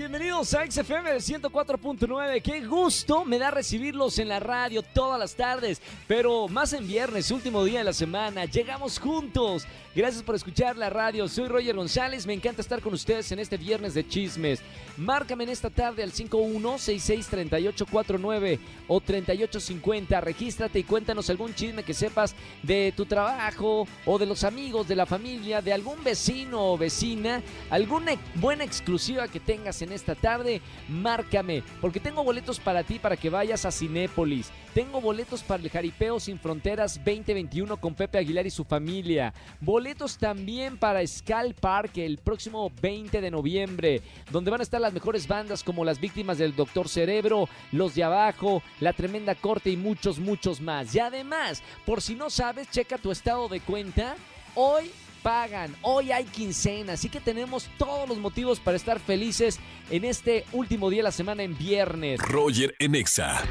Bienvenidos a XFM de 104.9. Qué gusto me da recibirlos en la radio todas las tardes, pero más en viernes, último día de la semana. Llegamos juntos. Gracias por escuchar la radio. Soy Roger González. Me encanta estar con ustedes en este viernes de chismes. Márcame en esta tarde al 51663849 o 3850. Regístrate y cuéntanos algún chisme que sepas de tu trabajo o de los amigos, de la familia, de algún vecino o vecina, alguna buena exclusiva que tengas en esta tarde. Márcame, porque tengo boletos para ti para que vayas a Cinépolis. Tengo boletos para el Jaripeo Sin Fronteras 2021 con Pepe Aguilar y su familia. Boletos también para Skull Park el próximo 20 de noviembre, donde van a estar las mejores bandas como las víctimas del Doctor Cerebro, Los de Abajo, La Tremenda Corte y muchos, muchos más. Y además, por si no sabes, checa tu estado de cuenta. Hoy pagan. Hoy hay quincena, así que tenemos todos los motivos para estar felices en este último día de la semana en viernes. Roger en Exa.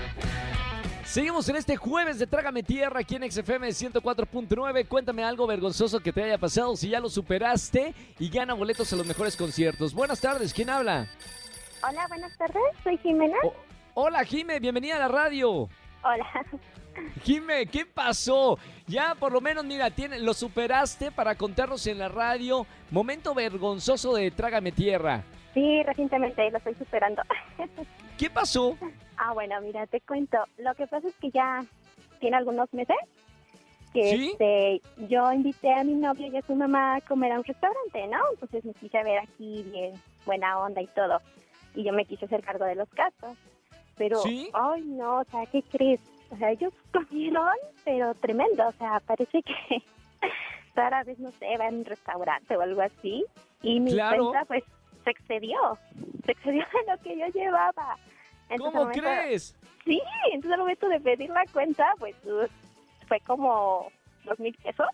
Seguimos en este jueves de Trágame Tierra aquí en XFM 104.9. Cuéntame algo vergonzoso que te haya pasado si ya lo superaste y gana boletos a los mejores conciertos. Buenas tardes, ¿quién habla? Hola, buenas tardes, soy Jimena. Oh, hola Jime, bienvenida a la radio. Hola. Jime, ¿qué pasó? Ya por lo menos, mira, tiene, lo superaste para contarnos en la radio. Momento vergonzoso de Trágame Tierra. Sí, recientemente lo estoy superando. ¿Qué pasó? Ah, bueno, mira, te cuento. Lo que pasa es que ya tiene algunos meses que ¿Sí? este, yo invité a mi novio y a su mamá a comer a un restaurante, ¿no? Entonces me quise ver aquí bien buena onda y todo. Y yo me quise hacer cargo de los gastos. Pero, ¿Sí? ay, no, o sea, ¿qué crees? O sea, ellos comieron, pero tremendo. O sea, parece que rara vez, no sé, va a un restaurante o algo así. Y mi Claro. cuenta, pues, se excedió. Se excedió de lo que yo llevaba. Entonces, ¿Cómo momento- crees? Sí, entonces al momento de pedir la cuenta, pues uh, fue como dos mil pesos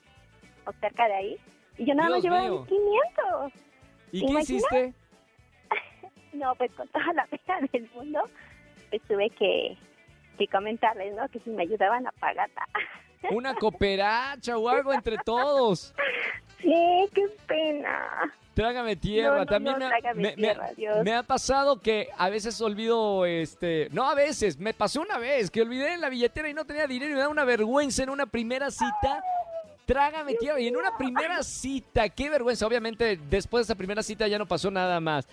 o cerca de ahí. Y yo nada más llevaba mío. mis 500. ¿Y qué ¿Imaginas? hiciste? No, pues con toda la pena del mundo, pues tuve que, que comentarles, ¿no? Que si me ayudaban a pagarla. Una cooperacha o algo entre todos. Sí, qué pena. Trágame tierra. No, no, También no, me, ha- trágame me- me- tierra, Dios. me ha pasado que a veces olvido, este, no a veces, me pasó una vez que olvidé en la billetera y no tenía dinero y me da una vergüenza en una primera cita. Trágame tierra. Y en una primera cita, qué vergüenza. Obviamente, después de esa primera cita ya no pasó nada más.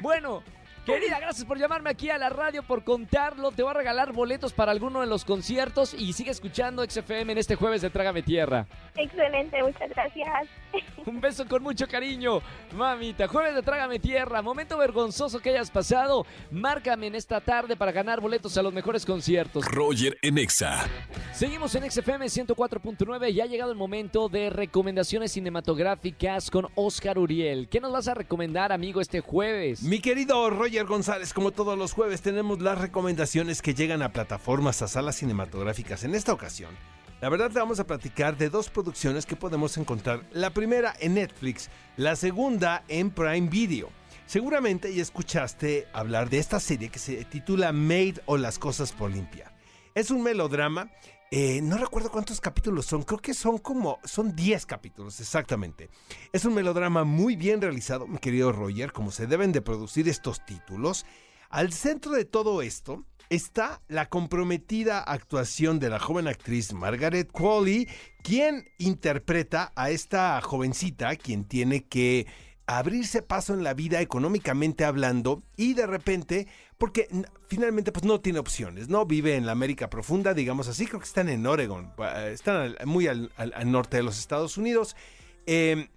Bueno. Querida, gracias por llamarme aquí a la radio, por contarlo. Te voy a regalar boletos para alguno de los conciertos y sigue escuchando XFM en este jueves de Trágame Tierra. Excelente, muchas gracias. Un beso con mucho cariño, mamita. Jueves de Trágame Tierra, momento vergonzoso que hayas pasado. Márcame en esta tarde para ganar boletos a los mejores conciertos. Roger en Exa. Seguimos en XFM 104.9 y ha llegado el momento de recomendaciones cinematográficas con Oscar Uriel. ¿Qué nos vas a recomendar, amigo, este jueves? Mi querido Roger González, como todos los jueves tenemos las recomendaciones que llegan a plataformas, a salas cinematográficas. En esta ocasión, la verdad vamos a platicar de dos producciones que podemos encontrar. La primera en Netflix, la segunda en Prime Video. Seguramente ya escuchaste hablar de esta serie que se titula Made o las cosas por limpia. Es un melodrama. Eh, no recuerdo cuántos capítulos son, creo que son como, son 10 capítulos exactamente. Es un melodrama muy bien realizado, mi querido Roger, como se deben de producir estos títulos. Al centro de todo esto está la comprometida actuación de la joven actriz Margaret Qualley, quien interpreta a esta jovencita, quien tiene que abrirse paso en la vida económicamente hablando y de repente, porque finalmente pues no tiene opciones, ¿no? Vive en la América profunda, digamos así, creo que están en Oregon, eh, están muy al, norte de los Estados Unidos. Eh,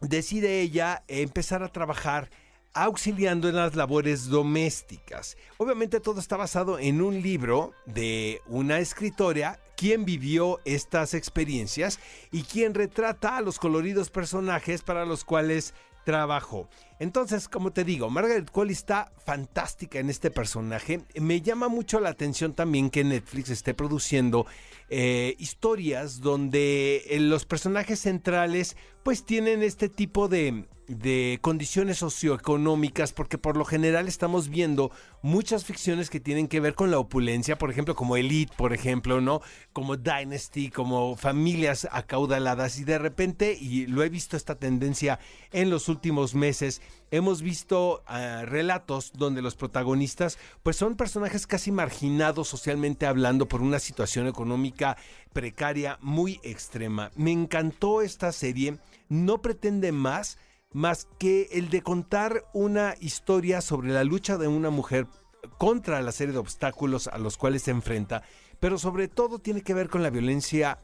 decide ella empezar a trabajar auxiliando en las labores domésticas. Obviamente todo está basado en un libro de una escritora quien vivió estas experiencias y quien retrata a los coloridos personajes para los cuales trabajó. Entonces, como te digo, Margaret Qualley está fantástica en este personaje. Me llama mucho la atención también que Netflix esté produciendo eh, historias donde eh, los personajes centrales pues tienen este tipo de, de condiciones socioeconómicas, porque por lo general estamos viendo muchas ficciones que tienen que ver con la opulencia, por ejemplo, como Elite, por ejemplo, ¿no? Como Dynasty, como familias acaudaladas, y de repente, y lo he visto esta tendencia en los últimos meses, hemos visto ah, relatos donde los protagonistas, pues son personajes casi marginados socialmente hablando por una situación económica precaria muy extrema. Me encantó esta serie, no pretende más más que el de contar una historia sobre la lucha de una mujer contra la serie de obstáculos a los cuales se enfrenta, pero sobre todo tiene que ver con la violencia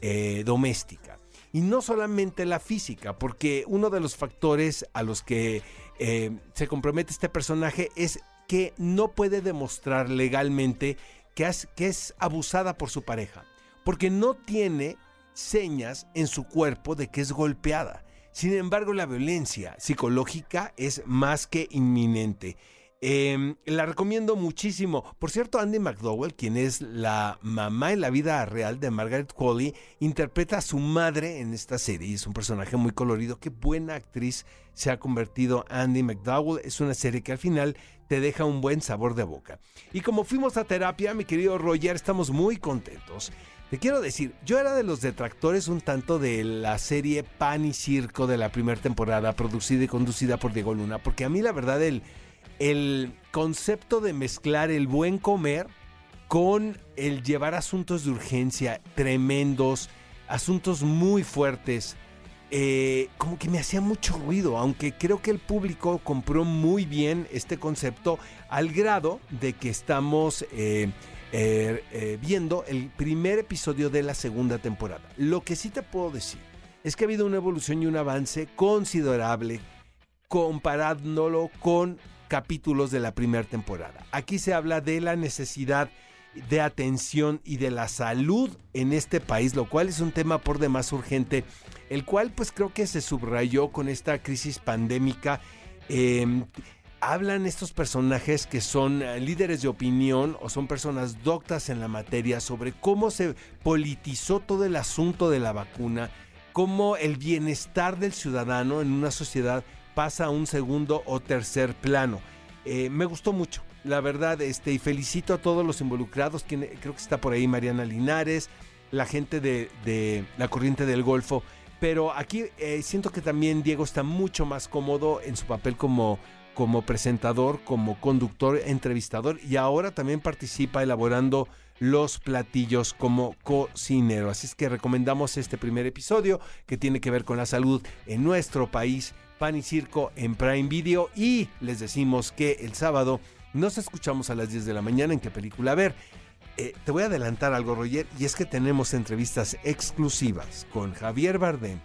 eh, doméstica. Y no solamente la física, porque uno de los factores a los que eh, se compromete este personaje es que no puede demostrar legalmente que que es abusada por su pareja, porque no tiene señas en su cuerpo de que es golpeada. Sin embargo, la violencia psicológica es más que inminente. Em, la recomiendo muchísimo. Por cierto, Andy McDowell, quien es la mamá en la vida real de Margaret Qualley, interpreta a su madre en esta serie. Es un personaje muy colorido. Qué buena actriz se ha convertido Andy McDowell. Es una serie que al final te deja un buen sabor de boca. Y como fuimos a terapia, mi querido Roger, estamos muy contentos te quiero decir, yo era de los detractores un tanto de la serie Pan y Circo de la primera temporada, producida y conducida por Diego Luna, porque a mí la verdad el, el concepto de mezclar el buen comer con el llevar asuntos de urgencia tremendos, asuntos muy fuertes, eh, como que me hacía mucho ruido, aunque creo que el público compró muy bien este concepto al grado de que estamos... Eh, eh, viendo el primer episodio de la segunda temporada. Lo que sí te puedo decir es que ha habido una evolución y un avance considerable comparándolo con capítulos de la primera temporada. Aquí se habla de la necesidad de atención y de la salud en este país, lo cual es un tema por demás urgente, el cual pues creo que se subrayó con esta crisis pandémica. Em, hablan estos personajes que son eh, líderes de opinión o son personas doctas en la materia sobre cómo se politizó todo el asunto de la vacuna, cómo el bienestar del ciudadano en una sociedad pasa a un segundo o tercer plano. Eh, me gustó mucho, la verdad, este, y felicito a todos los involucrados, creo que está por ahí Mariana Linares, la gente de, la corriente del Golfo, pero aquí eh, siento que también Diego está mucho más cómodo en su papel como como presentador, como conductor, entrevistador y ahora también participa elaborando los platillos como cocinero. Así es que recomendamos este primer episodio que tiene que ver con la salud en nuestro país, Pan y Circo en Prime Video y les decimos que el sábado nos escuchamos a las 10 de la mañana en qué película ver. Eh, te voy a adelantar algo, Roger, y es que tenemos entrevistas exclusivas con Javier Bardem,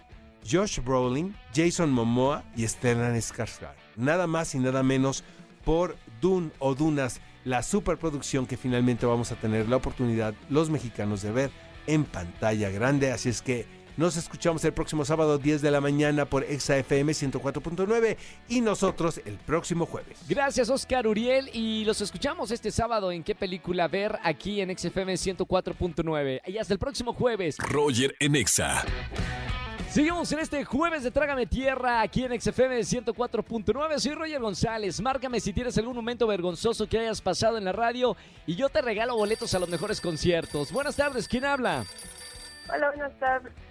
Josh Brolin, Jason Momoa y Stellan Skarsgård. Nada más y nada menos por Dune o Dunas, la superproducción que finalmente vamos a tener la oportunidad los mexicanos de ver en pantalla grande. Así es que nos escuchamos el próximo sábado 10 de la mañana por ExaFM 104.9 y nosotros el próximo jueves. Gracias Oscar Uriel y los escuchamos este sábado en qué película ver aquí en XFM 104.9 y hasta el próximo jueves. Roger en Exa. Seguimos en este jueves de Trágame Tierra aquí en XFM 104.9. Soy Roger González. Márcame si tienes algún momento vergonzoso que hayas pasado en la radio y yo te regalo boletos a los mejores conciertos. Buenas tardes, ¿quién habla? Hola, buenas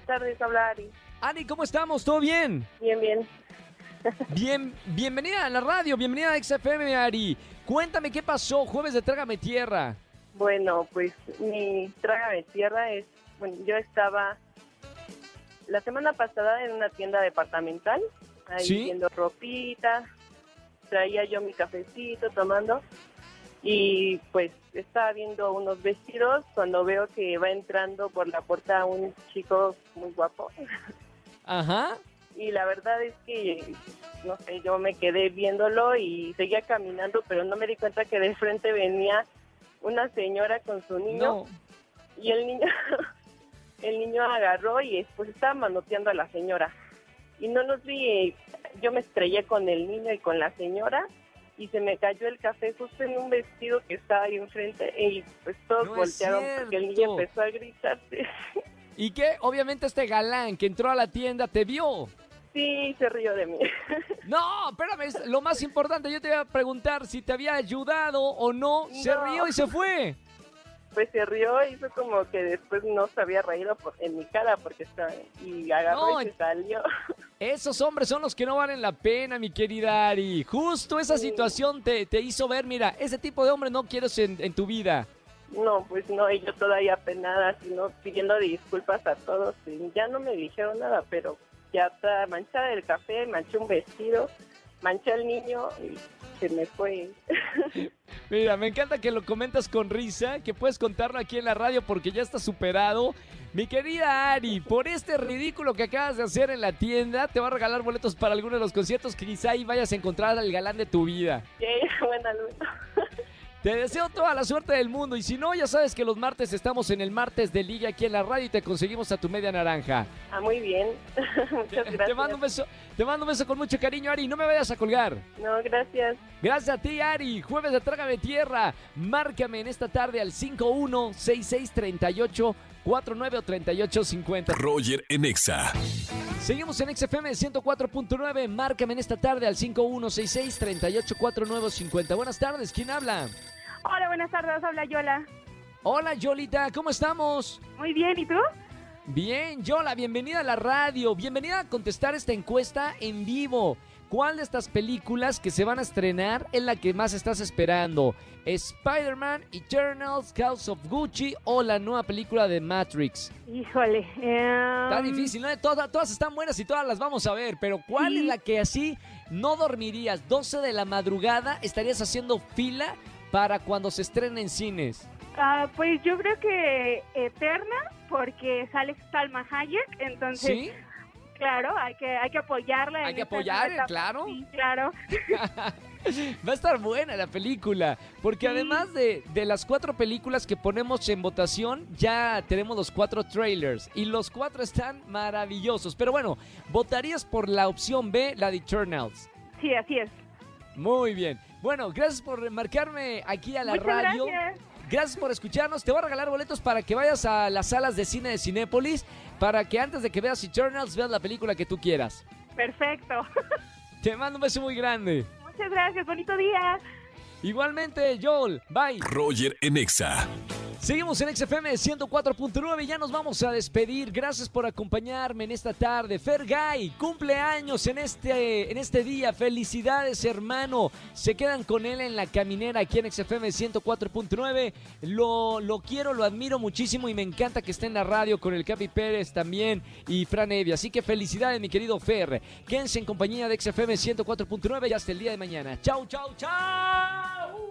tardes, habla Ari. Ani, ¿cómo estamos? ¿Todo bien? Bien, bien. Bien, bienvenida a la radio, bienvenida a XFM, Ari. Cuéntame qué pasó, jueves de Trágame Tierra. Bueno, pues mi Trágame Tierra es, bueno, yo estaba la semana pasada en una tienda departamental, ahí viendo ropita, traía yo mi cafecito tomando y pues estaba viendo unos vestidos cuando veo que va entrando por la puerta un chico muy guapo. Ajá. Y la verdad es que, no sé, yo me quedé viéndolo y seguía caminando, pero no me di cuenta que de frente venía una señora con su niño. Y el niño el niño agarró y después estaba manoteando a la señora. Y no nos vi, yo me estrellé con el niño y con la señora y se me cayó el café justo en un vestido que estaba ahí enfrente y pues todos voltearon porque el niño empezó a gritarse. ¿Y qué? Obviamente este galán que entró a la tienda te vio. Sí, se rió de mí. No, espérame, lo más importante, yo te voy a preguntar si te había ayudado o no. Se rió y se fue. Pues se rió y hizo como que después no se había reído por, en mi cara porque estaba y agarró y se salió. Esos hombres son los que no valen la pena, mi querida Ari. Justo esa situación te, te, hizo ver, mira, ese tipo de hombre no quieres en, en tu vida. No, pues no, y yo todavía penada, sino pidiendo disculpas a todos. Y ya no me dijeron nada, pero ya está manchada el café, manché un vestido, manché al niño y se me fue. Mira, me encanta que lo comentas con risa, que puedes contarlo aquí en la radio porque ya está superado. Mi querida Ari, por este ridículo que acabas de hacer en la tienda, te va a regalar boletos para alguno de los conciertos que quizá ahí vayas a encontrar al galán de tu vida. Buena luz. Te deseo toda la suerte del mundo y si no, ya sabes que los martes estamos en el martes de Liga aquí en la radio y te conseguimos a tu media naranja. Ah, muy bien. Muchas gracias. Te mando un beso, te mando un beso con mucho cariño, Ari. No me vayas a colgar. No, gracias. Gracias a ti, Ari. Jueves de Trágame Tierra. Márcame en esta tarde al 516638 49 o 38 50. Roger en Exa. Seguimos en XFM 104.9. Márcame en esta tarde al 5166 38 49 50. Buenas tardes, ¿quién habla? Hola, buenas tardes, habla Yola. Hola, Yolita, ¿cómo estamos? Muy bien, ¿y tú? Bien, Yola, bienvenida a la radio. Bienvenida a contestar esta encuesta en vivo. ¿Cuál de estas películas que se van a estrenar es la que más estás esperando? ¿Spider-Man, Eternals, House of Gucci o la nueva película de Matrix? Híjole. Está difícil, ¿no? Todas, todas están buenas y todas las vamos a ver, pero ¿cuál es la que así no dormirías? 12 de la madrugada estarías haciendo fila para cuando se estrene en cines. Ah, pues yo creo que Eterna, porque sale Salma Hayek, entonces... ¿Sí? Claro, hay que, hay que apoyarla. Hay que apoyarla, claro. Sí, claro. Va a estar buena la película, porque además de, de, las cuatro películas que ponemos en votación, ya tenemos los cuatro trailers y los cuatro están maravillosos. Pero bueno, votarías por la opción B, la de Eternals. Sí, así es. Muy bien. Bueno, gracias por marcarme aquí a la radio. Gracias. Gracias por escucharnos. Te voy a regalar boletos para que vayas a las salas de cine de Cinépolis para que antes de que veas Eternals veas la película que tú quieras. Perfecto. Te mando un beso muy grande. Muchas gracias. Bonito día. Igualmente, Joel. Bye. Roger Enexa. Seguimos en XFM 104.9 y ya nos vamos a despedir. Gracias por acompañarme en esta tarde. Fergay, cumpleaños en este, en este día. Felicidades, hermano. Se quedan con él en la caminera aquí en XFM 104.9. Lo, lo quiero, lo admiro muchísimo y me encanta que esté en la radio con el Capi Pérez también y Fran Evia. Así que felicidades, mi querido Fer. Quédense en compañía de XFM 104.9 y hasta el día de mañana. Chau, chau, chau.